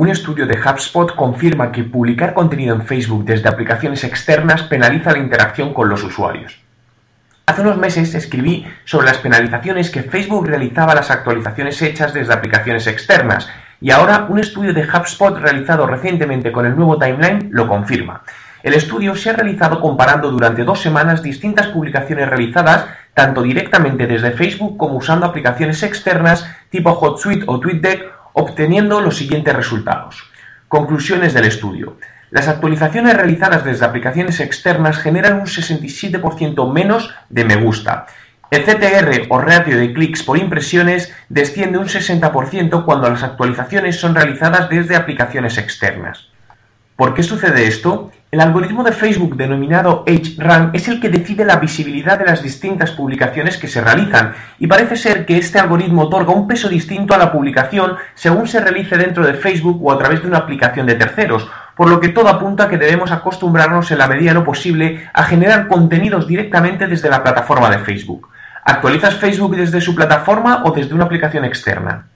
Un estudio de HubSpot confirma que publicar contenido en Facebook desde aplicaciones externas penaliza la interacción con los usuarios. Hace unos meses escribí sobre las penalizaciones que Facebook realizaba a las actualizaciones hechas desde aplicaciones externas y ahora un estudio de HubSpot realizado recientemente con el nuevo timeline lo confirma. El estudio se ha realizado comparando durante dos semanas distintas publicaciones realizadas tanto directamente desde Facebook como usando aplicaciones externas tipo HotSuite o TweetDeck obteniendo los siguientes resultados. Conclusiones del estudio. Las actualizaciones realizadas desde aplicaciones externas generan un 67% menos de me gusta. El CTR o ratio de clics por impresiones desciende un 60% cuando las actualizaciones son realizadas desde aplicaciones externas. ¿Por qué sucede esto? El algoritmo de Facebook denominado HRank es el que decide la visibilidad de las distintas publicaciones que se realizan y parece ser que este algoritmo otorga un peso distinto a la publicación según se realice dentro de Facebook o a través de una aplicación de terceros, por lo que todo apunta a que debemos acostumbrarnos en la medida de lo posible a generar contenidos directamente desde la plataforma de Facebook. ¿Actualizas Facebook desde su plataforma o desde una aplicación externa?